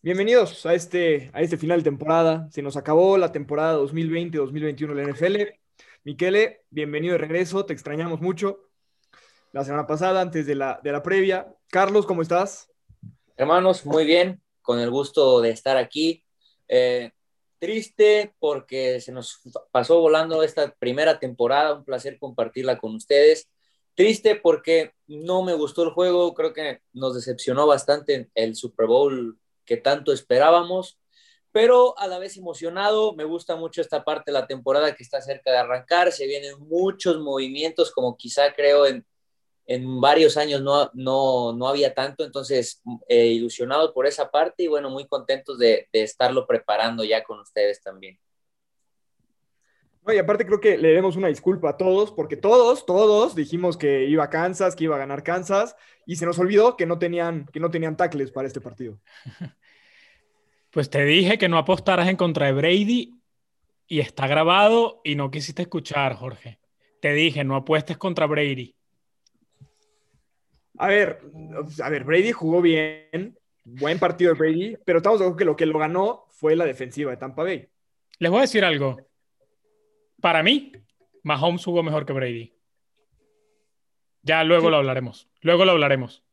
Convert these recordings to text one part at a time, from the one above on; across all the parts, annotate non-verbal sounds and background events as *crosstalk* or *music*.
Bienvenidos a este, a este final de temporada. Se nos acabó la temporada 2020-2021 de la NFL. Miquele, bienvenido de regreso. Te extrañamos mucho. La semana pasada, antes de la, de la previa. Carlos, ¿cómo estás? Hermanos, muy bien. Con el gusto de estar aquí. Eh, triste porque se nos pasó volando esta primera temporada. Un placer compartirla con ustedes. Triste porque no me gustó el juego. Creo que nos decepcionó bastante el Super Bowl que tanto esperábamos, pero a la vez emocionado. Me gusta mucho esta parte de la temporada que está cerca de arrancar. Se vienen muchos movimientos, como quizá creo en, en varios años no, no, no había tanto. Entonces, eh, ilusionado por esa parte y bueno, muy contentos de, de estarlo preparando ya con ustedes también. No, y aparte creo que le debemos una disculpa a todos, porque todos, todos dijimos que iba a Kansas, que iba a ganar Kansas, y se nos olvidó que no tenían, que no tenían tackles para este partido. *laughs* Pues te dije que no apostaras en contra de Brady y está grabado y no quisiste escuchar, Jorge. Te dije, no apuestes contra Brady. A ver, a ver, Brady jugó bien, buen partido de Brady, pero estamos de acuerdo que lo que lo ganó fue la defensiva de Tampa Bay. Les voy a decir algo. Para mí, Mahomes jugó mejor que Brady. Ya luego sí. lo hablaremos. Luego lo hablaremos.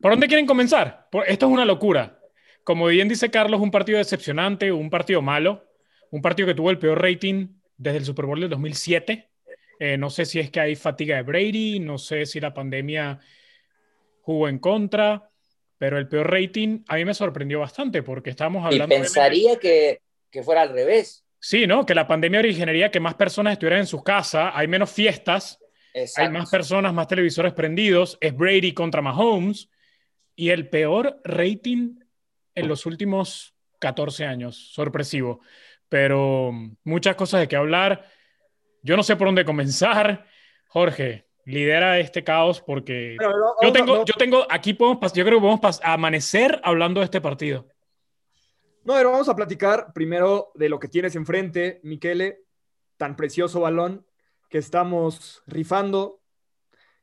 ¿Por dónde quieren comenzar? Esto es una locura. Como bien dice Carlos, un partido decepcionante, un partido malo, un partido que tuvo el peor rating desde el Super Bowl del 2007. Eh, no sé si es que hay fatiga de Brady, no sé si la pandemia jugó en contra, pero el peor rating a mí me sorprendió bastante porque estamos hablando... Y pensaría de... que, que fuera al revés. Sí, ¿no? Que la pandemia originaría que más personas estuvieran en sus casas, hay menos fiestas, Exacto. hay más personas, más televisores prendidos, es Brady contra Mahomes y el peor rating en los últimos 14 años, sorpresivo. Pero muchas cosas de qué hablar. Yo no sé por dónde comenzar. Jorge, lidera este caos porque no, no, yo, tengo, no, yo tengo, aquí podemos, yo creo que podemos amanecer hablando de este partido. No, pero vamos a platicar primero de lo que tienes enfrente, Miquele, tan precioso balón que estamos rifando.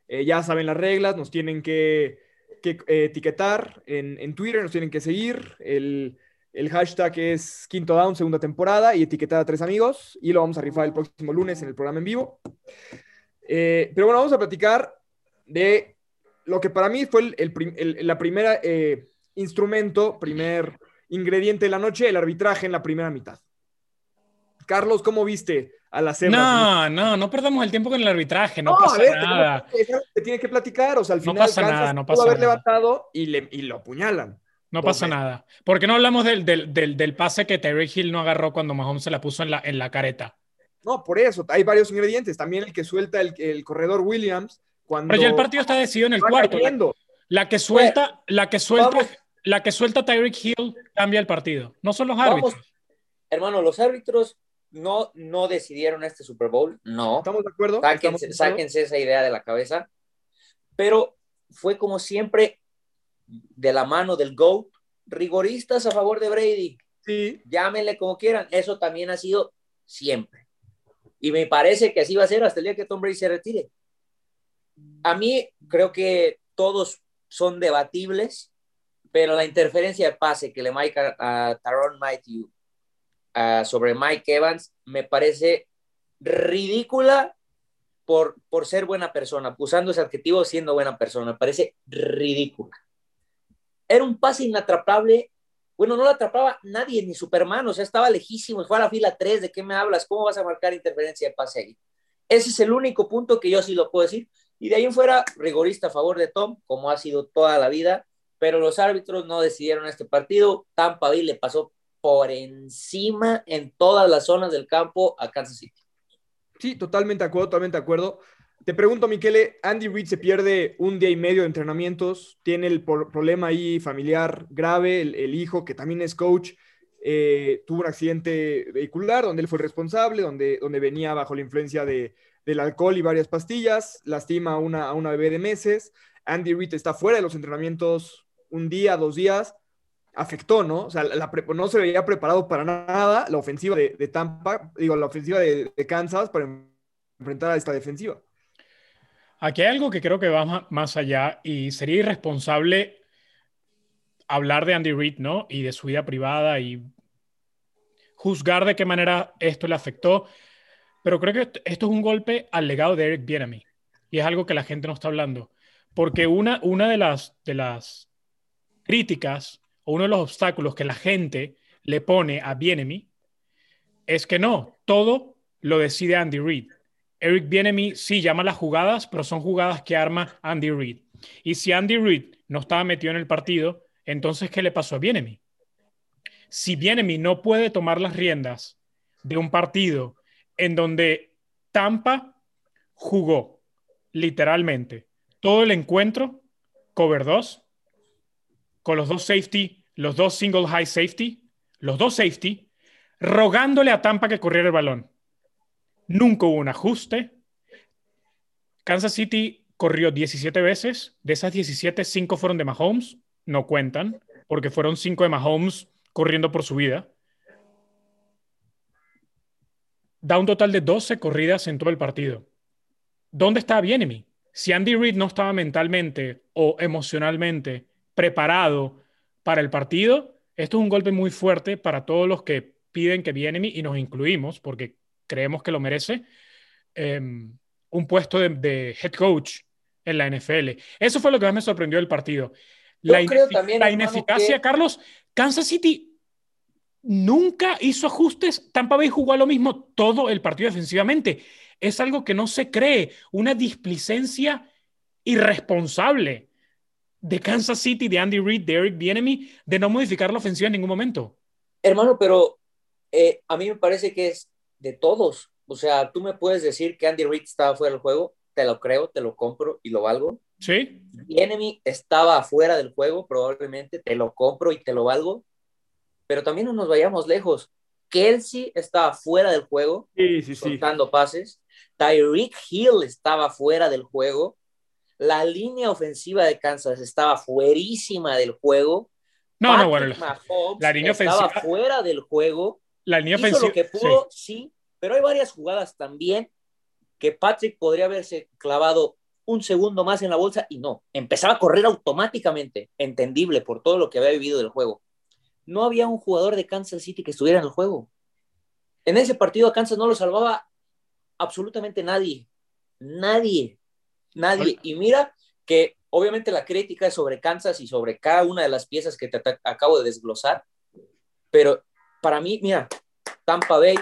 Eh, ya saben las reglas, nos tienen que, eh, etiquetar en, en, Twitter, nos tienen que seguir. El, el, hashtag es Quinto Down, segunda temporada, y etiquetar a tres amigos. Y lo vamos a rifar el próximo lunes en el programa en vivo. Eh, pero bueno, vamos a platicar de lo que para mí fue el, el la primera instrumento, primer ingrediente de la noche, el arbitraje en la primera mitad. Carlos, ¿cómo viste a la semana? No, no, no perdamos el tiempo con el arbitraje, no, no pasa ver, nada. Se tiene que platicar, o sea, al final no pasa Kansas nada, no pasa pudo haber nada. levantado y, le, y lo apuñalan. No pasa nada. ¿Por qué no hablamos del, del, del, del pase que Terry Hill no agarró cuando Mahomes se la puso en la, en la careta? No, por eso, hay varios ingredientes. También el que suelta el, el corredor Williams cuando... Pero ya el partido está decidido en el cuarto. La, la, que suelta, la que suelta... Vamos la que suelta Tyreek Hill cambia el partido. No son los árbitros. Vamos, hermano, los árbitros no, no decidieron este Super Bowl. No. ¿Estamos de acuerdo? Sáquense, ¿Estamos de acuerdo? sáquense esa idea de la cabeza. Pero fue como siempre de la mano del GOAT, rigoristas a favor de Brady. Sí. Llámenle como quieran. Eso también ha sido siempre. Y me parece que así va a ser hasta el día que Tom Brady se retire. A mí creo que todos son debatibles pero la interferencia de pase que le marca a Taron Matthew sobre Mike Evans me parece ridícula por, por ser buena persona, usando ese adjetivo siendo buena persona, me parece ridícula. Era un pase inatrapable, bueno, no lo atrapaba nadie, ni Superman, o sea, estaba lejísimo, fue a la fila 3, ¿de qué me hablas? ¿Cómo vas a marcar interferencia de pase ahí? Ese es el único punto que yo sí lo puedo decir. Y de ahí en fuera, rigorista a favor de Tom, como ha sido toda la vida, pero los árbitros no decidieron este partido. Tampa Bay le pasó por encima en todas las zonas del campo a Kansas City. Sí, totalmente de acuerdo, totalmente de acuerdo. Te pregunto, Miquele, Andy Reid se pierde un día y medio de entrenamientos, tiene el problema ahí familiar grave, el, hijo que también es coach, eh, tuvo un accidente vehicular donde él fue responsable, donde, donde venía bajo la influencia de, del alcohol y varias pastillas, lastima a una, a una bebé de meses. Andy Reid está fuera de los entrenamientos un día, dos días, afectó, ¿no? O sea, no se veía preparado para nada la ofensiva de, Tampa, digo, la ofensiva de, de, Kansas para enfrentar a esta defensiva. Aquí hay algo que creo que va más allá y sería irresponsable hablar de Andy Reid, ¿no? Y de su vida privada y juzgar de qué manera esto le afectó. Pero creo que esto es un golpe al legado de Eric Bienemy. Y es algo que la gente no está hablando. Porque una, una de, las, de las críticas o uno de los obstáculos que la gente le pone a Bienemy es que no, todo lo decide Andy Reid. Eric Bienemy sí llama las jugadas, pero son jugadas que arma Andy Reid. Y si Andy Reid no estaba metido en el partido, entonces ¿qué le pasó a Bienemy? Si Bienemy no puede tomar las riendas de un partido en donde Tampa jugó literalmente todo el encuentro, cover 2, con los dos safety, los dos single high safety, los dos safety, rogándole a Tampa que corriera el balón. Nunca hubo un ajuste. Kansas City corrió 17 veces. De esas 17, 5 fueron de Mahomes. No cuentan, porque fueron 5 de Mahomes corriendo por su vida. Da un total de 12 corridas en todo el partido. ¿Dónde estaba Bienemy? Si Andy Reid no estaba mentalmente o emocionalmente preparado para el partido, esto es un golpe muy fuerte para todos los que piden que Bienemy, y nos incluimos, porque creemos que lo merece, em, un puesto de, head coach en la NFL. Eso fue lo que más me sorprendió del partido. la, ineficacia, Carlos, Kansas City nunca hizo ajustes. Tampa Bay jugó a lo mismo todo el partido defensivamente. Es algo que no se cree, una displicencia irresponsable de Kansas City, de Andy Reid, de Eric Bienemy, de no modificar la ofensiva en ningún momento. Hermano, pero eh, a mí me parece que es de todos. O sea, tú me puedes decir que Andy Reid estaba fuera del juego, te lo creo, te lo compro y lo valgo. Sí. Enemy estaba fuera del juego, probablemente te lo compro y te lo valgo. Pero también no nos vayamos lejos. Kelsey estaba fuera del juego, sí, sí, soltando pases. Tyreek Hill estaba fuera del juego. La línea ofensiva de Kansas estaba fuerísima del juego. No, no, bueno. La, línea ofensiva estaba fuera del juego. La línea ofensiva. lo que pudo, sí. pero hay varias jugadas también que Patrick podría haberse clavado un segundo más en la bolsa y no, empezaba a correr automáticamente, entendible por todo lo que había vivido del juego. No había un jugador de Kansas City que estuviera en el juego. En ese partido a Kansas no lo salvaba absolutamente nadie, nadie, nadie. Y mira que obviamente la crítica es sobre Kansas y sobre cada una de las piezas que te acabo de desglosar, pero para mí, mira, Tampa Bay,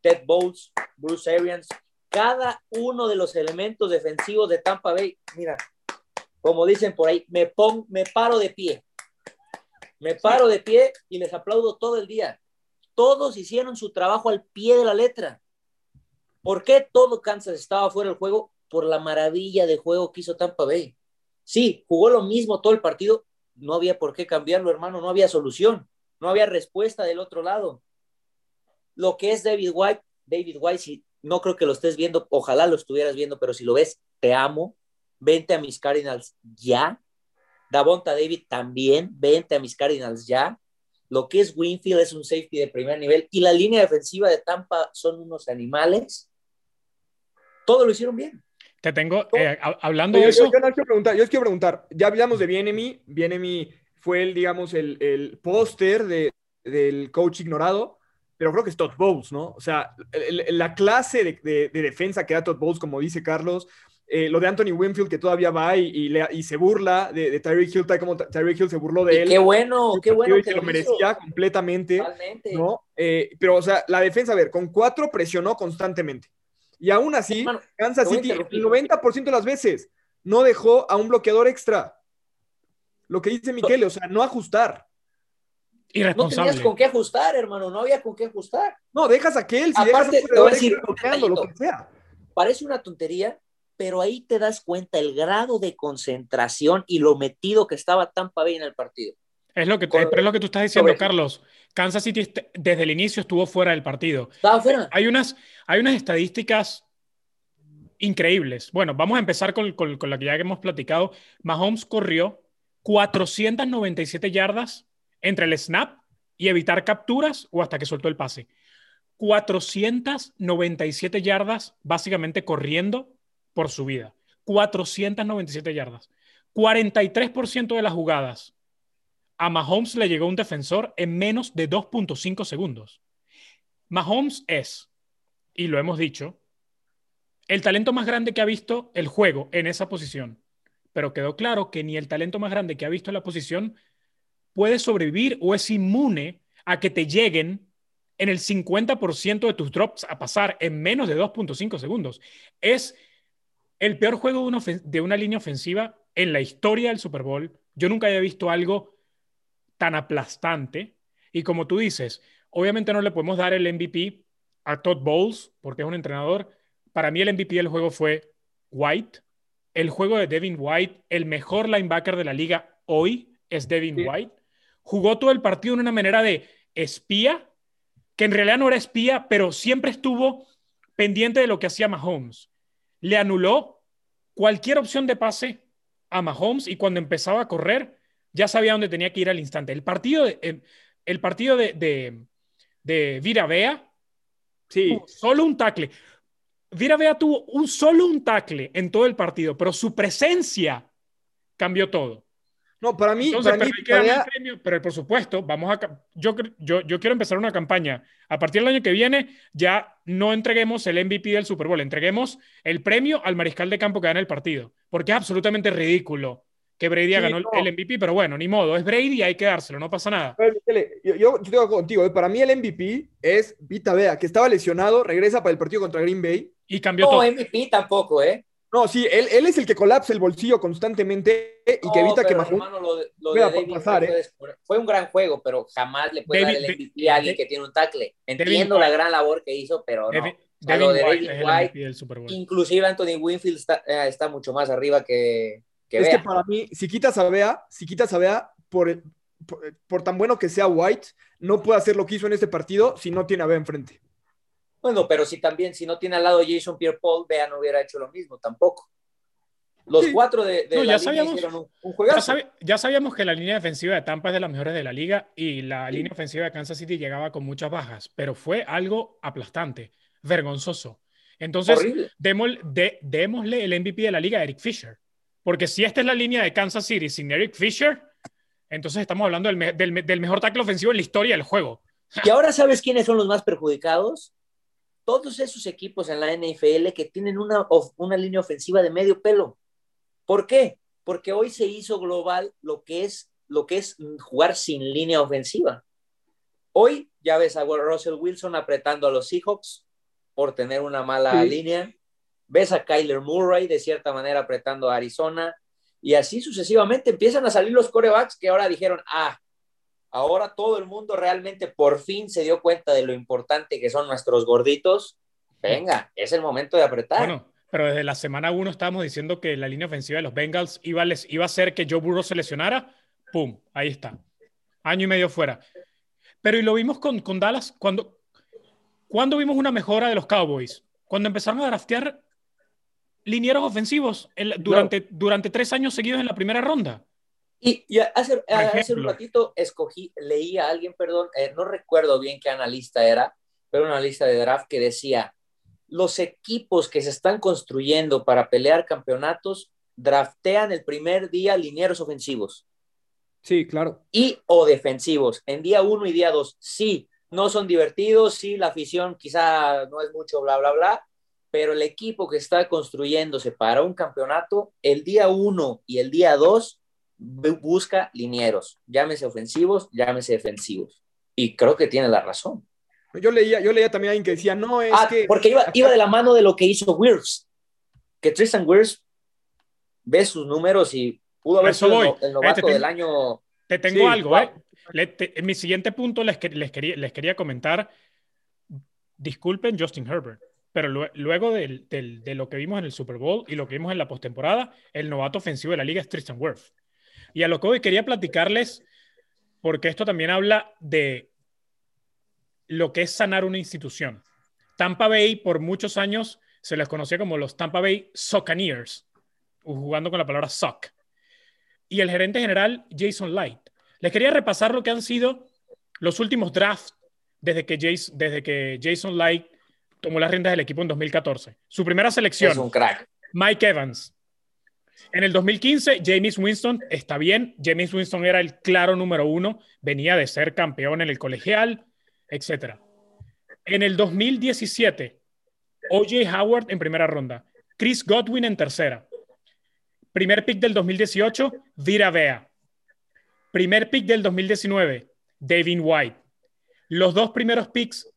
Ted Bowles, Bruce Arians, cada uno de los elementos defensivos de Tampa Bay, mira, como dicen por ahí, me, pongo, me paro de pie. Me paro de pie y les aplaudo todo el día. Todos hicieron su trabajo al pie de la letra. ¿Por qué todo Kansas estaba fuera del juego? Por la maravilla de juego que hizo Tampa Bay. Sí, jugó lo mismo todo el partido. No había por qué cambiarlo, hermano. No había solución. No había respuesta del otro lado. Lo que es David White, David White, si no creo que lo estés viendo, ojalá lo estuvieras viendo, pero si lo ves, te amo. Vente a mis Cardinals ya. Davonta David también, vente a mis Cardinals ya. Lo que es Winfield es un safety de primer nivel y la línea defensiva de Tampa son unos animales. Todo lo hicieron bien. Te tengo, eh, hablando de eso. Yo, quiero preguntar, yo quiero preguntar, ya hablamos de Bienemy, Bienemy fue el, digamos, el, el póster de, del coach ignorado, pero creo que es Todd Bowles, ¿no? O sea, la clase de, de, defensa que da Todd Bowles, como dice Carlos, eh, lo de Anthony Winfield que todavía va y, y, se burla de, de Tyreek Hill, tal como Tyreek Hill se burló de él. Qué bueno, qué bueno. Que, lo, merecía completamente, ¿no? Eh, pero, o sea, la defensa, a ver, con cuatro presionó constantemente. Y aún así, Kansas City, el 90% de las veces, no dejó a un bloqueador extra lo que dice Miquel, o sea, no ajustar. Irresponsable. No tenías con qué ajustar, hermano, no había con qué ajustar. No, dejas a aquel, si Aparte, te voy a decir, lo que sea. Parece una tontería, pero ahí te das cuenta el grado de concentración y lo metido que estaba Tampa Bay en el partido. Es lo que, pero es lo que tú estás diciendo, Carlos. Kansas City desde el inicio estuvo fuera del partido. Estaba fuera. Hay unas, hay unas estadísticas increíbles. Bueno, vamos a empezar con, con, con la que ya hemos platicado. Mahomes corrió 497 yardas entre el snap y evitar capturas o hasta que soltó el pase. 497 yardas básicamente corriendo por su vida. 497 yardas. 43% de las jugadas a Mahomes le llegó un defensor en menos de 2.5 segundos. Mahomes es, y lo hemos dicho, el talento más grande que ha visto el juego en esa posición. Pero quedó claro que ni el talento más grande que ha visto en la posición puede sobrevivir o es inmune a que te lleguen en el 50% de tus drops a pasar en menos de 2.5 segundos. Es el peor juego de una, de una, línea ofensiva en la historia del Super Bowl. Yo nunca había visto algo tan aplastante. Y como tú dices, obviamente no le podemos dar el MVP a Todd Bowles porque es un entrenador. Para mí el MVP del juego fue White. El juego de Devin White, el mejor linebacker de la liga hoy es Devin White. Jugó todo el partido de una manera de espía, que en realidad no era espía, pero siempre estuvo pendiente de lo que hacía Mahomes. Le anuló cualquier opción de pase a Mahomes y cuando empezaba a correr, ya sabía dónde tenía que ir al instante. El partido de, el partido de, de, de Vira Vea, sí. solo un tackle. Vira Vea tuvo un solo un tackle en todo el partido, pero su presencia cambió todo. No, para mí, Entonces, para pero, mí, el premio, pero por supuesto, vamos a. Yo, yo, yo quiero empezar una campaña. A partir del año que viene, ya no entreguemos el MVP del Super Bowl, entreguemos el premio al mariscal de campo que gana el partido. Porque es absolutamente ridículo que Brady Sí, ganó el- no. el MVP, pero bueno, ni modo, es Brady y hay que dárselo, no pasa nada. A yo, yo, estoy contigo. ¿eh? Para mí el MVP es Vita Vea, que estaba lesionado, regresa para el partido contra Green Bay. Y cambió No, todo. MVP tampoco, ¿eh? No, sí, él, él es el que colapsa el bolsillo constantemente y que No, evita que Mahomes... hermano, lo de, lo de pueda David pasar, fue, un gran juego, pero jamás le puede David- dar el MVP a alguien que tiene un tackle. Entiendo White. la gran labor que hizo, pero no. Devin lo de White el White, MVP del Super Bowl. Inclusive Anthony Winfield está, eh, está mucho más arriba que, que es Bea. que para mí, si quitas a Vea, si quitas a Vea, por, por, por tan bueno que sea White, no puede hacer lo que hizo en este partido si no tiene a Vea enfrente. Bueno, pero si también, si no tiene al lado Jason Pierre-Paul, Bea no hubiera hecho lo mismo tampoco. Los Sí. cuatro de, de No, la ya línea sabíamos. hicieron un, un Ya, juegazo. sabe- ya sabíamos que la línea defensiva de Tampa es de las mejores de la liga y la línea ofensiva de Kansas City llegaba con muchas bajas, pero fue algo aplastante, vergonzoso. Entonces, démosle, de- démosle el MVP de la liga a Eric Fisher. Porque si esta es la línea de Kansas City sin Eric Fisher, entonces estamos hablando del, me- del me- del mejor tackle ofensivo en la historia del juego. Y ahora sabes quiénes son los más perjudicados. Todos esos equipos en la NFL que tienen una, of- una línea ofensiva de medio pelo. ¿Por qué? Porque hoy se hizo global lo que es, lo que es jugar sin línea ofensiva. Hoy ya ves a Russell Wilson apretando a los Seahawks por tener una mala Sí. línea. Ves a Kyler Murray de cierta manera apretando a Arizona. Y así sucesivamente empiezan a salir los corebacks que ahora dijeron, ah, ahora todo el mundo realmente por fin se dio cuenta de lo importante que son nuestros gorditos. Venga, es el momento de apretar. Bueno, pero desde la semana 1 estábamos diciendo que la línea ofensiva de los Bengals iba les- iba a hacer que Joe Burrow se lesionara. ¡Pum! Ahí está. Año y medio fuera. Pero y lo vimos con, con Dallas. Cuando, cuando vimos una mejora de los Cowboys? Cuando empezaron a draftear linieros ofensivos en la- durante, durante tres años seguidos en la primera ronda. Y, y hace, hace un ratito escogí, leí a alguien, perdón, eh, no recuerdo bien qué analista era, pero una analista de draft que decía, los equipos que se están construyendo para pelear campeonatos draftean el primer día linieros ofensivos Sí, claro. y o defensivos en día uno y día dos. Sí, no son divertidos, sí, la afición quizá no es mucho, bla, bla, bla, pero el equipo que está construyéndose para un campeonato, el día uno y el día dos bu- busca linieros, llámese ofensivos, llámese defensivos. Y creo que tiene la razón. Yo leía, yo leía también a alguien que decía, no, es Ah, que... porque iba, iba de la mano de lo que hizo Wirfs, que Tristan Wirfs ve sus números y pudo haber sido voy. el, el novato Este, del año. Te tengo Sí, algo, wow. ¿eh? Le- te- en mi siguiente punto les, les, quería, les quería comentar, disculpen Justin Herbert, pero lue- luego de lo que vimos en el Super Bowl y lo que vimos en la postemporada, el novato ofensivo de la liga es Tristan Wirth. Y a lo que hoy quería platicarles, porque esto también habla de lo que es sanar una institución. Tampa Bay por muchos años se les conocía como los Tampa Bay Succaneers, jugando con la palabra suck. Y el gerente general Jason Light. Les quería repasar lo que han sido los últimos drafts desde que, Jason, desde que Jason Light tomó las riendas del equipo en 2014. Su primera selección, Es un crack. Mike Evans. En el 2015, James Winston está bien. James Winston era el claro número uno, venía de ser campeón en el colegial, etc. En el 2017, OJ Howard en primera ronda, Chris Godwin en tercera. Primer pick del 2018, Vira Vea. Primer pick del 2019, Devin White. Los dos primeros picks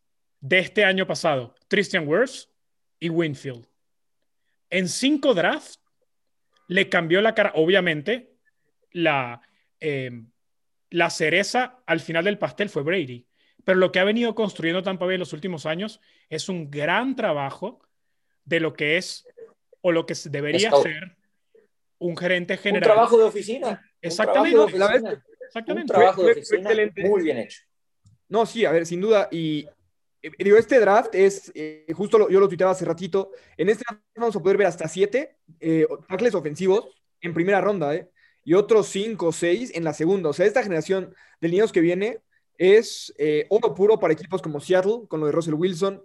de este año pasado, Christian Wirfs y Winfield. En cinco drafts le cambió la cara, obviamente, la, eh, la cereza al final del pastel fue Brady. Pero lo que ha venido construyendo Tampa Bay en los últimos años es un gran trabajo de lo que es o lo que debería ser un gerente general. Un trabajo de oficina. Exactamente. Un trabajo de oficina. Exactamente. Un trabajo de oficina muy bien hecho. No, sí, a ver, sin duda. Y digo, este draft es, eh, justo lo, yo lo tuiteaba hace ratito, en este draft vamos a poder ver hasta siete eh, tackles ofensivos en primera ronda, ¿eh? Y otros cinco o seis en la segunda. O sea, esta generación de niños que viene es oro puro para equipos como Seattle, con lo de Russell Wilson.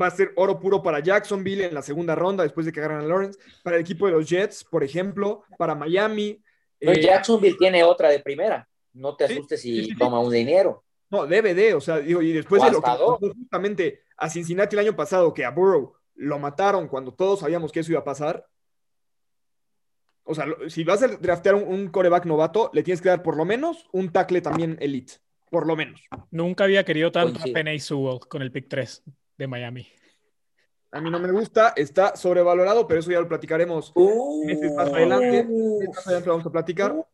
va a ser oro puro para Jacksonville en la segunda ronda, después de que agarran a Lawrence. Para el equipo de los Jets, por ejemplo. Para Miami. Jacksonville tiene otra de primera. No te asustes si toma un dinero. No, debe de, o sea, digo, y después de lo que pasó justamente a Cincinnati el año pasado, que a Burrow lo mataron cuando todos sabíamos que eso iba a pasar. O sea, si vas a draftear un, coreback novato, le tienes que dar por lo menos un tackle también elite. Por lo menos. Nunca había querido tanto a Penny Sewell con el pick 3 de Miami. A mí no me gusta, está sobrevalorado, pero eso ya lo platicaremos meses más adelante. Más adelante vamos a platicar.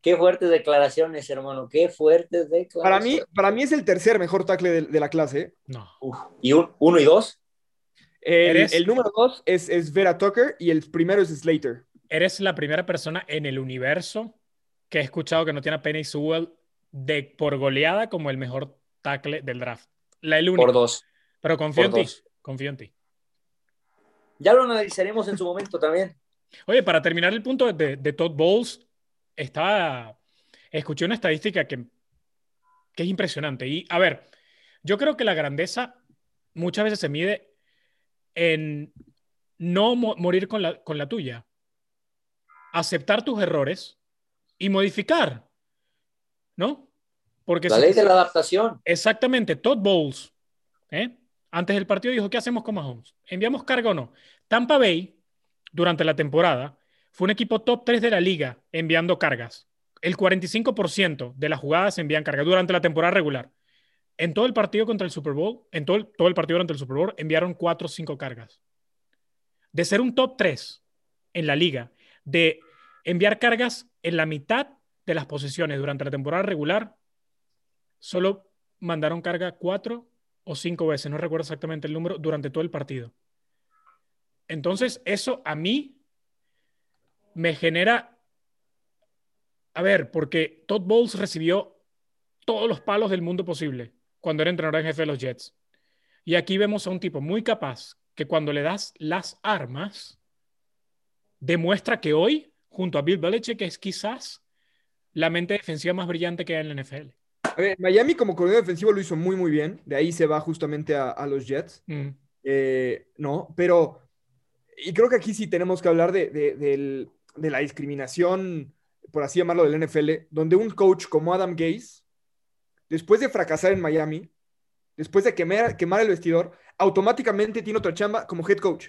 Qué fuertes declaraciones, hermano. Qué fuertes declaraciones. Para mí, para mí es el tercer mejor tackle de, la clase. No. ¿Y uno y dos? El, número dos es, es, Vera Tucker y el primero es Slater. Eres la primera persona en el universo que he escuchado que no tiene a Penny Sewell de, por goleada como el mejor tackle del draft. La el único. Por dos. Pero confío en ti. Confío en ti. Ya lo analizaremos en su momento también. Oye, para terminar el punto de, de Todd Bowles, estaba, escuché una estadística que, que es impresionante. Y a ver, yo creo que la grandeza muchas veces se mide en no morir con la, con la tuya, aceptar tus errores y modificar, ¿no? Porque la ley de la adaptación. Exactamente, Todd Bowles, ¿eh? antes del partido dijo, ¿qué hacemos con Mahomes? ¿Enviamos carga o no? Tampa Bay, durante la temporada, fue un equipo top 3 de la liga enviando cargas. El 45% de las jugadas envían cargas durante la temporada regular. En todo el partido contra el Super Bowl, en todo el, partido durante el Super Bowl, enviaron 4 o 5 cargas. De ser un top 3 en la liga, de enviar cargas en la mitad de las posiciones durante la temporada regular, solo mandaron carga 4 o 5 veces, no recuerdo exactamente el número, durante todo el partido. Entonces, eso a mí me genera, a ver, porque Todd Bowles recibió todos los palos del mundo posible cuando era entrenador en jefe de los Jets. Y aquí vemos a un tipo muy capaz que cuando le das las armas, demuestra que hoy, junto a Bill Belichick, es quizás la mente defensiva más brillante que hay en la NFL. A ver, Miami como coordinador defensivo lo hizo muy, muy bien. De ahí se va justamente a, los Jets. Mm. Eh, no, pero... Y creo que aquí sí tenemos que hablar de, del, de la discriminación, por así llamarlo, del NFL, donde un coach como Adam Gase, después de fracasar en Miami, después de quemar, el vestidor, automáticamente tiene otra chamba como head coach.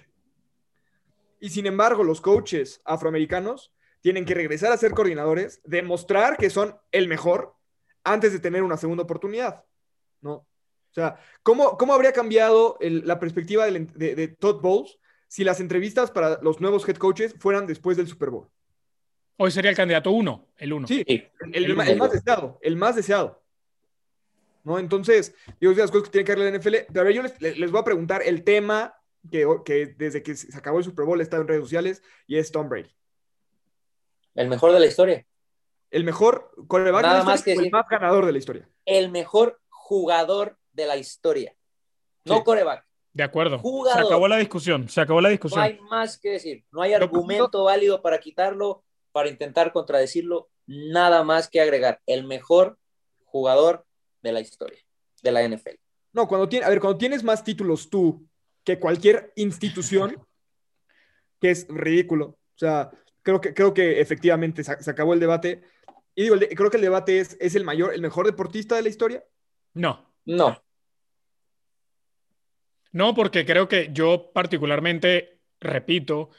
Y sin embargo, los coaches afroamericanos tienen que regresar a ser coordinadores, demostrar que son el mejor antes de tener una segunda oportunidad, ¿no? O sea, ¿cómo, cómo habría cambiado la perspectiva de Todd Bowles si las entrevistas para los nuevos head coaches fueran después del Super Bowl. Hoy sería el candidato uno, el uno. Sí, el, más deseado, el más deseado. ¿No? Entonces, digo, las cosas que tiene que ver la NFL. Pero yo les, voy a preguntar el tema que, que, desde que se acabó el Super Bowl está en redes sociales y es Tom Brady. El mejor de la historia. El mejor coreback Nada más que el más ganador de la historia. El mejor jugador de la historia. No coreback. De acuerdo. Se acabó la discusión. Se acabó la discusión. No hay más que decir. No hay argumento válido para quitarlo, para intentar contradecirlo. Nada más que agregar. El mejor jugador de la historia, de la NFL. No, cuando tiene, a ver, cuando tienes más títulos tú que cualquier institución, *laughs* que es ridículo. O sea, creo que, creo que efectivamente se, se acabó el debate. Y digo, el de- creo que el debate es, ¿es el mayor, el mejor deportista de la historia? No, No. No, porque creo que yo particularmente, repito,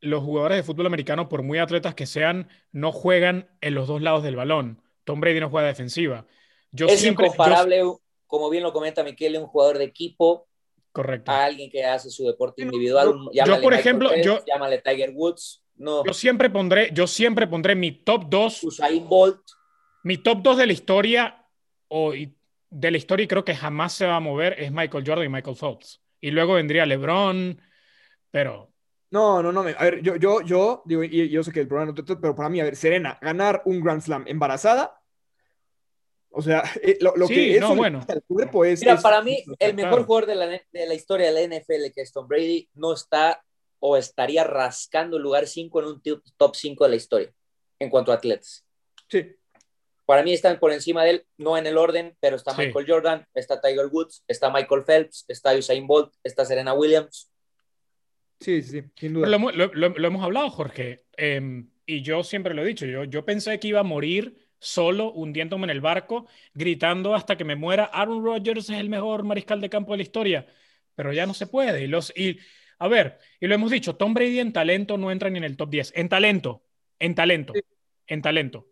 los jugadores de fútbol americano, por muy atletas que sean, no juegan en los dos lados del balón. Tom Brady no juega defensiva. Yo es siempre, yo- incomparable, como bien lo comenta Miquel, un jugador de equipo correcto. a alguien que hace su deporte individual. yo- por ejemplo, yo- llámale Tiger Woods. No, Yo siempre pondré, yo siempre pondré mi top 2, Usain Bolt. mi top 2 de la historia, o y- de la historia y creo que jamás se va a mover, es Michael Jordan y Michael Phelps. Y luego vendría LeBron, pero No, no, no. a ver, yo, yo, yo, digo, y yo sé que el programa no te pero para mí, a ver, Serena, ganar un Grand Slam embarazada, o sea, *laughs* eh, lo, lo Sí, que eso no, bueno. al cuerpo es. Mira, es- para mí, el claro. mejor jugador de la, de la historia de la NFL, que es Tom Brady, no está o estaría rascando el lugar 5 en un top 5 de la historia en cuanto a atletas. Sí, Para mí están por encima de él, no en el orden, pero está Sí. Michael Jordan, está Tiger Woods, está Michael Phelps, está Usain Bolt, está Serena Williams. sí, sí, sin duda. lo, hemos- lo- lo- lo hemos hablado, Jorge, eh, y yo siempre lo he dicho, yo, yo pensé que iba a morir solo hundiéndome en el barco, gritando hasta que me muera, Aaron Rodgers es el mejor mariscal de campo de la historia, pero ya no se puede. Y los, y, a ver, y lo hemos dicho, Tom Brady en talento no entra ni en el top 10, en talento, en talento, Sí. en talento.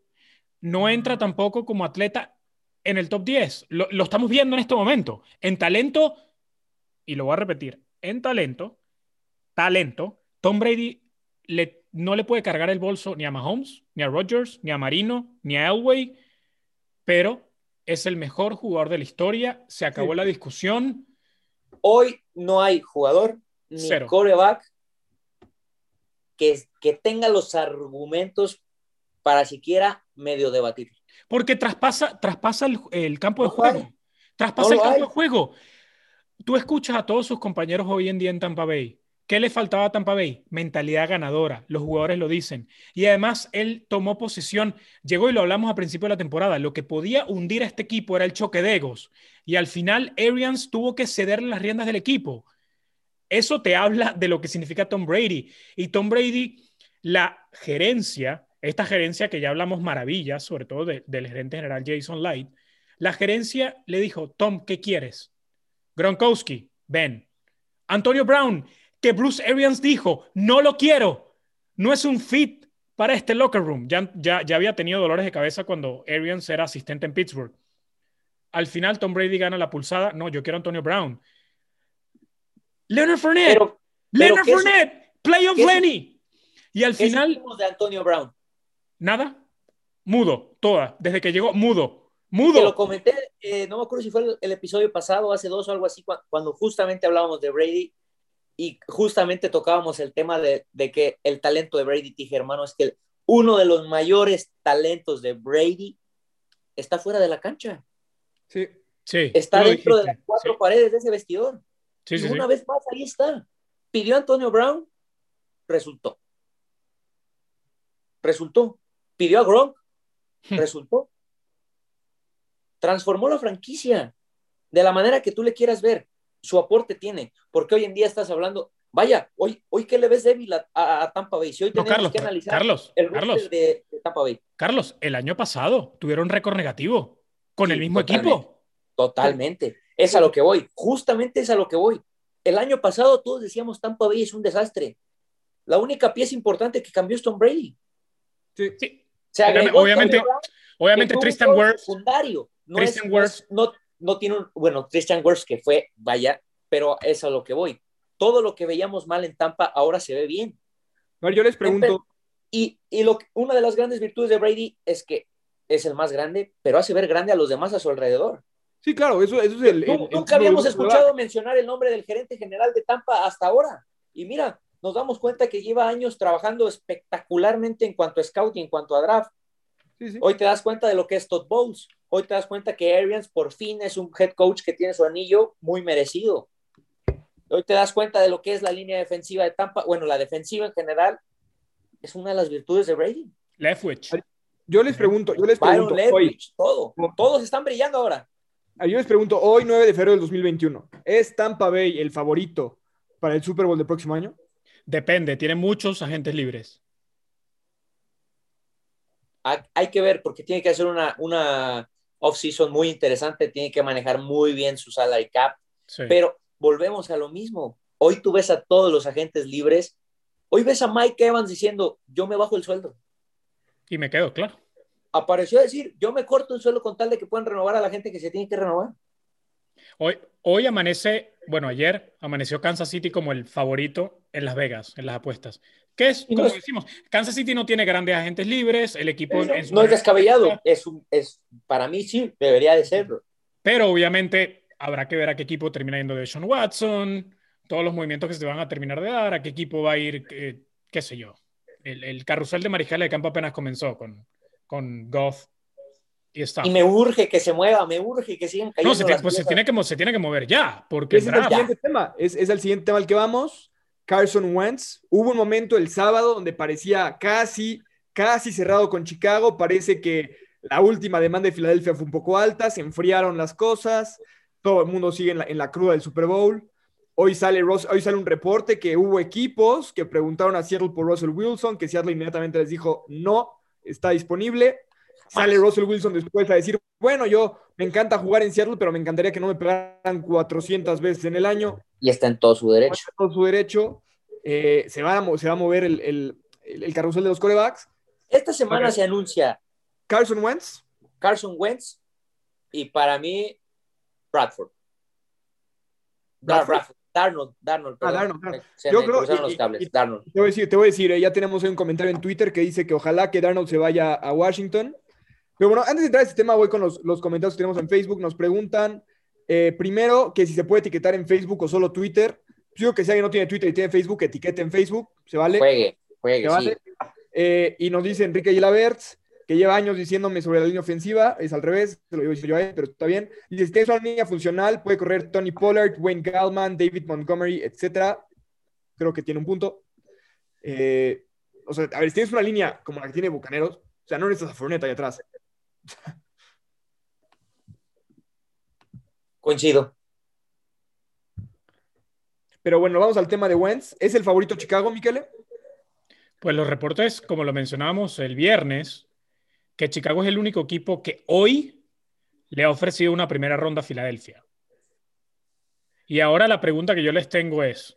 No entra tampoco como atleta en el top 10, lo, lo estamos viendo en este momento, en talento, y lo voy a repetir, en talento talento, Tom Brady le, no le puede cargar el bolso ni a Mahomes, ni a Rodgers, ni a Marino, ni a Elway, pero es el mejor jugador de la historia. Se acabó Sí. la discusión. Hoy no hay jugador ni Cero. coreback que, que tenga los argumentos para siquiera medio debatir. Porque traspasa, traspasa el, el campo de juego. hay. Traspasa No el campo hay. de juego. Tú escuchas a todos sus compañeros hoy en día en Tampa Bay. ¿Qué le faltaba a Tampa Bay? Mentalidad ganadora. Los jugadores lo dicen. Y además él tomó posición. Llegó y lo hablamos a principio de la temporada. Lo que podía hundir a este equipo era el choque de egos. Y al final Arians tuvo que cederle las riendas del equipo. Eso te habla de lo que significa Tom Brady. Y Tom Brady, la gerencia, esta gerencia que ya hablamos maravillas, sobre todo de- del gerente general Jason Light, la gerencia le dijo, Tom, ¿qué quieres? Gronkowski, ven. Antonio Brown, que Bruce Arians dijo, no lo quiero, no es un fit para este locker room. Ya, ya, ya había tenido dolores de cabeza cuando Arians era asistente en Pittsburgh. Al final Tom Brady gana la pulsada, no, yo quiero a Antonio Brown. Leonard Fournette, Pero, Leonard ¿qué su- Fournette, playoff qué su- Lenny. Y al ¿qué final, de Antonio Brown? Nada, mudo, toda, desde que llegó, mudo, Te lo mudo. comenté, eh, no me acuerdo si fue el, el episodio pasado, hace dos o algo así, cua- cuando justamente hablábamos de Brady y justamente tocábamos el tema de, de que el talento de Brady, dije, hermano, es que el- uno de los mayores talentos de Brady está fuera de la cancha, Sí, Sí, está dentro de las cuatro Sí, paredes de ese vestidor. sí, y sí, sí. una vez más, ahí está. Pidió a Antonio Brown, resultó. Resultó. Pidió a Gronk, Hmm. resultó. Transformó la franquicia de la manera que tú le quieras ver. Su aporte tiene, porque hoy en día estás hablando, vaya, hoy, hoy ¿qué le ves débil a, a- a Tampa Bay? Si hoy No, tenemos Carlos, que analizar Carlos, el Carlos, de, de Tampa Bay. Carlos, el año pasado tuvieron récord negativo con Sí, el mismo totalmente. equipo. Totalmente. Es a lo que voy. Justamente es a lo que voy. El año pasado todos decíamos Tampa Bay es un desastre. La única pieza importante que cambió es Tom Brady. sí. Sí, Se Obviamente- agregó obviamente- Tristan Wirfs, secundario. No, Tristan es- Wirfs. no, no tiene un, bueno, Tristan Wirfs que fue, vaya, pero es a lo que voy. Todo lo que veíamos mal en Tampa ahora se ve bien. A ver, yo les pregunto, Y, y lo, una de las grandes virtudes de Brady es que es el más grande, pero hace ver grande a los demás a su alrededor. sí, claro, eso, eso es el. el- Nu- el- Nunca habíamos el- escuchado mencionar el nombre del gerente general de Tampa hasta ahora. Y mira, nos damos cuenta que lleva años trabajando espectacularmente en cuanto a scout y en cuanto a draft. Sí, sí. Hoy te das cuenta de lo que es Todd Bowles. Hoy te das cuenta que Arians por fin es un head coach que tiene su anillo muy merecido. Hoy te das cuenta de lo que es la línea defensiva de Tampa. Bueno, la defensiva en general es una de las virtudes de Brady. Leftwich. Yo les pregunto, yo les Byron pregunto hoy, Leftwich, todo. Todos están brillando ahora. Ah, yo les pregunto, hoy 9 de febrero del 2021, ¿es Tampa Bay el favorito para el Super Bowl del próximo año? Depende, tiene muchos agentes libres. Hay que ver, porque tiene que hacer una, una off-season muy interesante, tiene que manejar muy bien su salary cap, Sí. pero volvemos a lo mismo. Hoy tú ves a todos los agentes libres, hoy ves a Mike Evans diciendo, yo me bajo el sueldo. Y me quedo, claro. Apareció a decir, yo me corto el sueldo con tal de que puedan renovar a la gente que se tiene que renovar. Hoy, hoy amanece, bueno, ayer amaneció Kansas City como el favorito en Las Vegas, en las apuestas. ¿Qué es? No Como es- decimos, Kansas City no tiene grandes agentes libres, el equipo No es descabellado, es, un- es para mí sí, debería de serlo. Pero obviamente habrá que ver a qué equipo termina yendo de Sean Watson, todos los movimientos que se van a terminar de dar, a qué equipo va a ir, eh, qué sé yo. El, el carrusel de mariscales de campo apenas comenzó con, con Goff y me urge que se mueva, me urge que sigan cayendo No, se, tiene- las pues se tiene que, mo- se tiene que mover ya, porque Ese es el siguiente tema. Es, es el siguiente tema al que vamos. Carson Wentz. Hubo un momento el sábado donde parecía casi, casi cerrado con Chicago. Parece que la última demanda de Filadelfia fue un poco alta. Se enfriaron las cosas. Todo el mundo sigue en la, en la cruda del Super Bowl. Hoy sale, Ross- hoy sale un reporte que hubo equipos que preguntaron a Seattle por Russell Wilson, que Seattle inmediatamente les dijo no, está disponible. Sale Russell Wilson después a decir, bueno, yo me encanta jugar en Seattle, pero me encantaría que no me pegaran 400 veces en el año. Y está en todo su derecho. Todo su derecho. Eh, se, va a, se va a mover el, el- el- el carrusel de los corebacks. Esta semana se anuncia Carson Wentz. Carson Wentz y para mí Bradford. Bradford. Bradford. Darnold, Darnold, perdón. Darnold, Darnold. Se Yo creo- cruzaron y- los y- cables. y- Darnold. Te voy a decir, te voy a decir, eh, ya tenemos ahí un comentario en Twitter que dice que ojalá que Darnold se vaya a Washington. Pero bueno, antes de entrar a este tema, voy con los, los comentarios que tenemos en Facebook. Nos preguntan, eh, primero, que si se puede etiquetar en Facebook o solo Twitter. Yo digo que si alguien no tiene Twitter y tiene Facebook, etiquete en Facebook, se vale. Juegue, juegue, ¿Se vale? sí. Eh, y nos dice Enrique Gilaberts, que lleva años diciéndome sobre la línea ofensiva, es al revés, se lo digo yo a él, pero está bien. Dice, si tienes una línea funcional, puede correr Tony Pollard, Wayne Gallman, David Montgomery, etcétera. Creo que tiene un punto. Eh, o sea, a ver, si tienes una línea como la que tiene Bucaneros, o sea, no necesitas a Fournette ahí atrás. Coincido. Pero bueno, vamos al tema de Wentz. ¿Es el favorito Chicago, Miquele? Pues los reportes, como lo mencionábamos el viernes, que Chicago es el único equipo que hoy le ha ofrecido una primera ronda a Filadelfia. Y ahora la pregunta que yo les tengo es,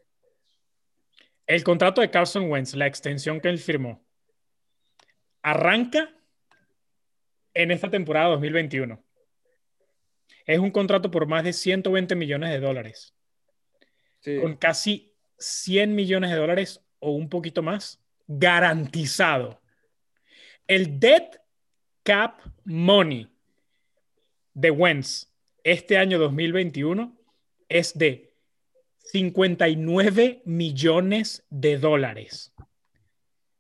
el contrato de Carson Wentz, la extensión que él firmó, arranca en esta temporada 2021. Es un contrato por más de 120 millones de dólares Sí. con casi 100 millones de dólares o un poquito más garantizado. El dead cap money de Wentz este año 2021 es de 59 millones de dólares.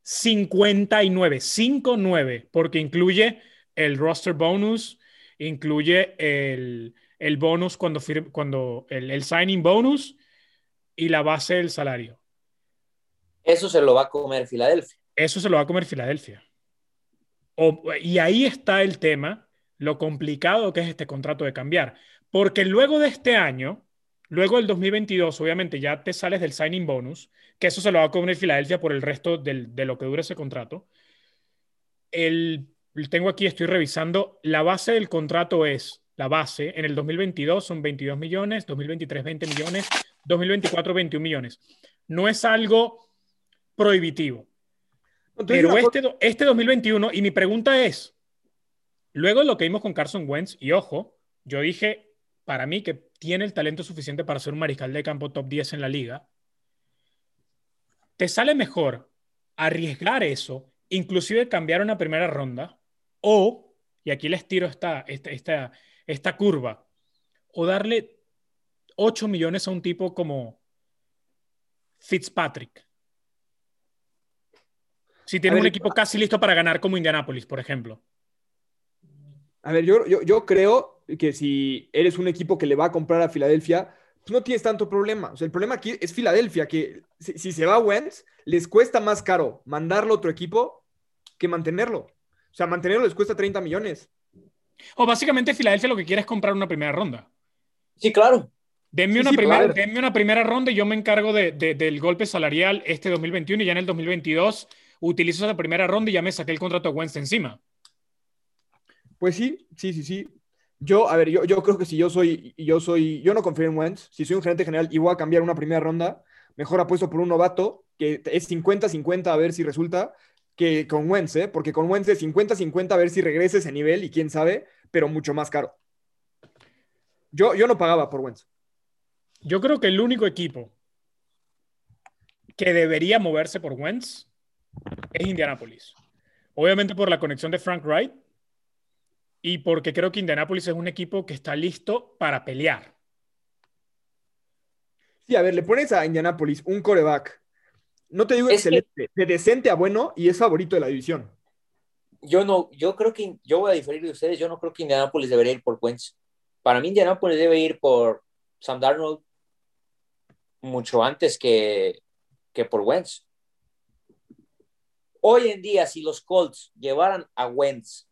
59, 59, porque incluye el roster bonus, incluye el, el bonus cuando, fir- cuando el, el signing bonus y la base del salario. Eso se lo va a comer Filadelfia. Eso se lo va a comer Filadelfia. O- y ahí está el tema, lo complicado que es este contrato de cambiar. Porque luego de este año, luego del 2022, obviamente ya te sales del signing bonus, que eso se lo va a comer Filadelfia por el resto del- de lo que dura ese contrato. El, tengo aquí, estoy revisando, la base del contrato es, la base, en el 2022 son 22 millones, 2023 20 millones, 2024 21 millones. No es algo prohibitivo. Pero este, este 2021, y mi pregunta es, luego de lo que vimos con Carson Wentz, y ojo, yo dije para mí que tiene el talento suficiente para ser un mariscal de campo top 10 en la liga, ¿te sale mejor arriesgar eso, inclusive cambiar una primera ronda, o, y aquí les tiro esta, esta, esta, esta curva, o darle 8 millones a un tipo como Fitzpatrick? Si tiene A un equipo casi listo para ganar como Indianapolis, por ejemplo. A ver, yo, yo, yo creo que si eres un equipo que le va a comprar a Filadelfia, pues no tienes tanto problema. O sea, el problema aquí es Filadelfia, que si, si se va Wentz, les cuesta más caro mandarlo a otro equipo que mantenerlo. O sea, mantenerlo les cuesta 30 millones. O básicamente Filadelfia lo que quiere es comprar una primera ronda. Sí, claro. Denme, Sí, una sí, a primera, ver. denme una primera ronda y yo me encargo de, de- del golpe salarial este 2021 y ya en el 2022 utilizo esa primera ronda y ya me saqué el contrato de Wentz encima. Pues sí, sí, sí, sí. Yo, a ver, yo, yo creo que si yo soy, yo soy, yo no confío en Wentz, si soy un gerente general y voy a cambiar una primera ronda, mejor apuesto por un novato que es 50-50 a ver si resulta, que con Wentz, ¿eh? Porque con Wentz es 50-50 a ver si regresa ese nivel y quién sabe, pero mucho más caro. Yo, yo no pagaba por Wentz. Yo creo que el único equipo que debería moverse por Wentz es Indianapolis. Obviamente por la conexión de Frank Wright y porque creo que Indianapolis es un equipo que está listo para pelear. Sí, a ver, le pones a Indianapolis un coreback. No te digo Es que- excelente, de decente a bueno y es favorito de la división. Yo no, yo creo que, yo voy a diferir de ustedes, yo no creo que Indianapolis debería ir por Wentz. Para mí Indianapolis debe ir por Sam Darnold mucho antes que, que por Wentz. Hoy en día, si los Colts llevaran a Wentz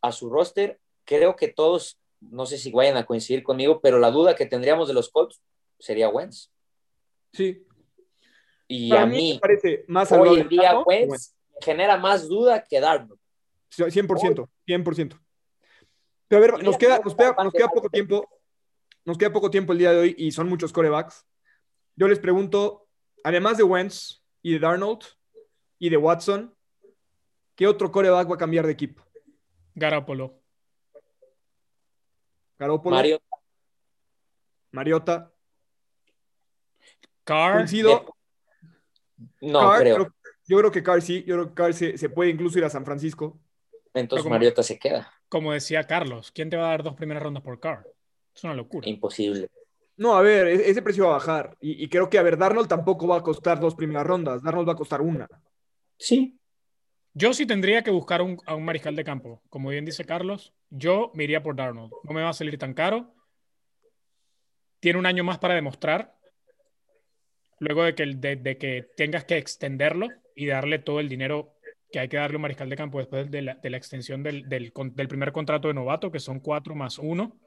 a su roster, creo que todos, no sé si vayan a coincidir conmigo, pero la duda que tendríamos de los Colts sería Wentz. Sí. Y Para a mí mí, me parece más hoy en día, Wentz genera más duda que Darnold. 100%, 100%. Pero a ver, nos queda, nos queda, nos queda poco tiempo. Nos queda poco tiempo el día de hoy y son muchos corebacks. Yo les pregunto, además de Wentz y de Darnold y de Watson, ¿qué otro coreback va a cambiar de equipo? Garoppolo. Garoppolo, Mario, Mariota, Carr. coincido. No Carr, creo. creo- yo creo que Carr sí, yo creo que Carr se, se puede incluso ir a San Francisco. Entonces como- Mariota se queda. Como decía Carlos, ¿quién te va a dar dos primeras rondas por Carr? Es una locura. Imposible. No, a ver, e- ese precio va a bajar. Y, y creo que, a ver, Darnold tampoco va a costar dos primeras rondas. Darnold va a costar una. Sí. Yo sí tendría que buscar un- a un mariscal de campo. Como bien dice Carlos, yo me iría por Darnold. No me va a salir tan caro. Tiene un año más para demostrar. Luego de que, de, de que tengas que extenderlo y darle todo el dinero que hay que darle a un mariscal de campo después de la, de la extensión del, del primer contrato de novato, que son cuatro más uno.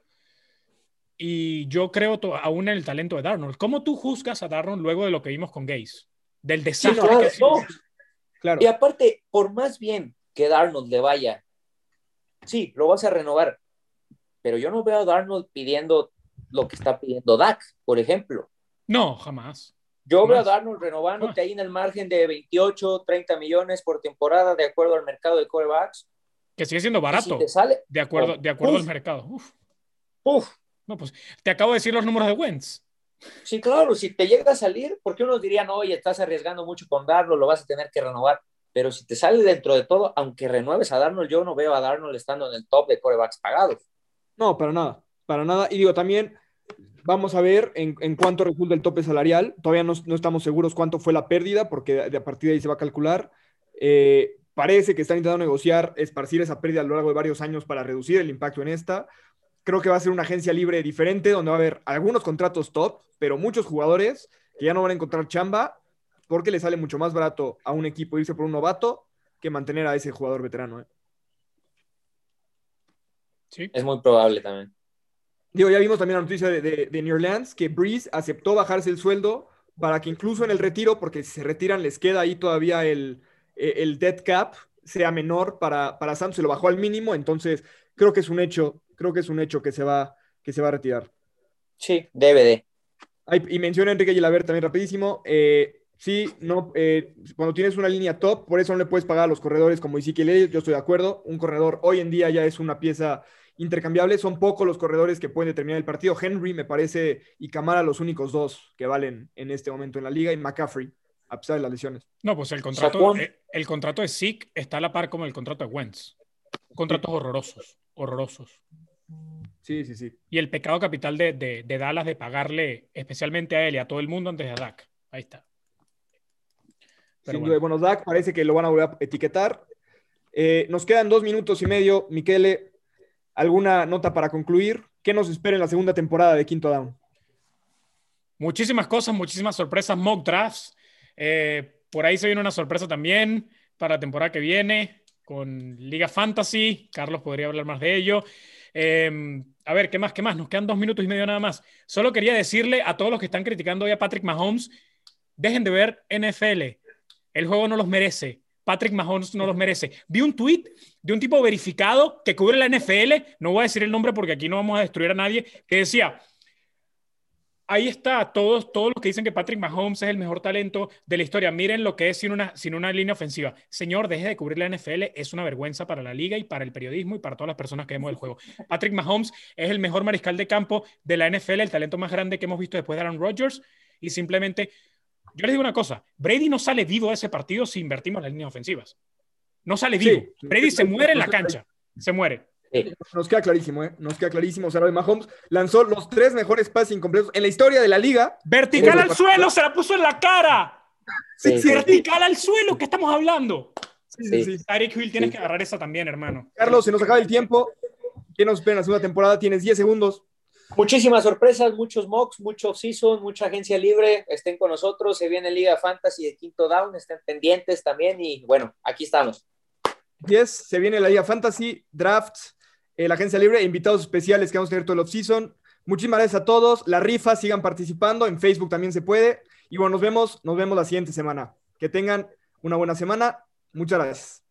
Y yo creo to- aún en el talento de Darnold. ¿Cómo tú juzgas a Darnold luego de lo que vimos con Gaze? Del desastre claro, que no. Claro. Y aparte, por más bien que Darnold le vaya, sí, lo vas a renovar. Pero yo no veo a Darnold pidiendo lo que está pidiendo Dak, por ejemplo. No, jamás. Yo veo a. Darnold renovándote ahí en el margen de 28, 30 millones por temporada, de acuerdo al mercado de corebacks. Que sigue siendo barato. Si te sale, De acuerdo, Oh, de acuerdo uf. al mercado. Uf. uf, No, pues te acabo de decir los números de Wentz. sí, claro, si te llega a salir, porque unos dirían, oye, estás arriesgando mucho con Darnold, lo vas a tener que renovar. Pero si te sale dentro de todo, aunque renueves a Darnold, yo no veo a Darnold estando en el top de corebacks pagados. No, para nada, para nada. Y digo, también vamos a ver en, en cuánto resulta el tope salarial. Todavía no, no estamos seguros cuánto fue la pérdida, porque de, de a partir de ahí se va a calcular. Eh, parece que están intentando negociar, esparcir esa pérdida a lo largo de varios años para reducir el impacto en esta. Creo que va a ser una agencia libre diferente, donde va a haber algunos contratos top, pero muchos jugadores que ya no van a encontrar chamba, porque le sale mucho más barato a un equipo irse por un novato que mantener a ese jugador veterano. ¿eh? Sí. Es muy probable también. Digo, ya vimos también la noticia de, de, de New Orleans que Breeze aceptó bajarse el sueldo para que incluso en el retiro, porque si se retiran les queda ahí todavía el, eh, el dead cap, sea menor para, para Sam, se lo bajó al mínimo, entonces creo que es un hecho, creo que es un hecho que se va, que se va a retirar. Sí, debe de. Ay, y menciona Enrique Gilabert también rapidísimo, eh, sí, no, eh, cuando tienes una línea top, por eso no le puedes pagar a los corredores como Elliott, yo estoy de acuerdo, un corredor hoy en día ya es una pieza intercambiable, son pocos los corredores que pueden determinar el partido, Henry me parece y Camara los únicos dos que valen en este momento en la liga y McCaffrey, a pesar de las lesiones. No, pues el contrato, eh, el contrato de Zeke está a la par como el contrato de Wentz. Contratos horrorosos, horrorosos. Sí, sí, sí. Y el pecado capital de, de- de Dallas de pagarle especialmente a él y a todo el mundo antes de Dak. Ahí está. Pero Sin bueno. duda, bueno, Dak parece que lo van a volver a etiquetar. Eh, nos quedan dos minutos y medio. Miquele, ¿alguna nota para concluir? ¿Qué nos espera en la segunda temporada de Quinto Down? Muchísimas cosas, muchísimas sorpresas, mock drafts. Eh, por ahí se viene una sorpresa también para la temporada que viene con Liga Fantasy. Carlos podría hablar más de ello. Eh, a ver, ¿qué más? ¿Qué más? Nos quedan dos minutos y medio nada más. Solo quería decirle a todos los que están criticando hoy a Patrick Mahomes, dejen de ver NFL. El juego no los merece. Patrick Mahomes no los merece. Vi un tweet de un tipo verificado que cubre la NFL, no voy a decir el nombre porque aquí no vamos a destruir a nadie, que decía, ahí está, todos, todos los que dicen que Patrick Mahomes es el mejor talento de la historia, miren lo que es sin una, sin una línea ofensiva. Señor, deje de cubrir la NFL, es una vergüenza para la liga y para el periodismo y para todas las personas que vemos el juego. *laughs* Patrick Mahomes es el mejor mariscal de campo de la NFL, el talento más grande que hemos visto después de Aaron Rodgers y simplemente yo les digo una cosa, Brady no sale vivo de ese partido si invertimos las líneas ofensivas. No sale vivo. Sí. Brady se muere en la cancha. Se muere. Sí. Nos queda clarísimo, ¿eh? Nos queda clarísimo. O sea, Mahomes lanzó los tres mejores pases incompletos en la historia de la liga. Vertical Ese al suelo, se la puso en la cara. Sí, sí. Vertical al suelo, ¿qué estamos hablando? Sí, sí, sí. Tyreek Hill, tienes que agarrar esa también, hermano. Carlos, se nos acaba el tiempo. ¿Qué nos espera en la segunda temporada? Tienes 10 segundos. Muchísimas sorpresas, muchos mocks, mucho season, mucha agencia libre. Estén con nosotros. Se viene Liga Fantasy de quinto down. Estén pendientes también. Y bueno, aquí estamos. 10, se viene la Liga Fantasy, Drafts, eh, la agencia libre, invitados especiales que vamos a tener todo el off-season. Muchísimas gracias a todos. La rifa, sigan participando. En Facebook también se puede. Y bueno, nos vemos, nos vemos la siguiente semana. Que tengan una buena semana. Muchas gracias.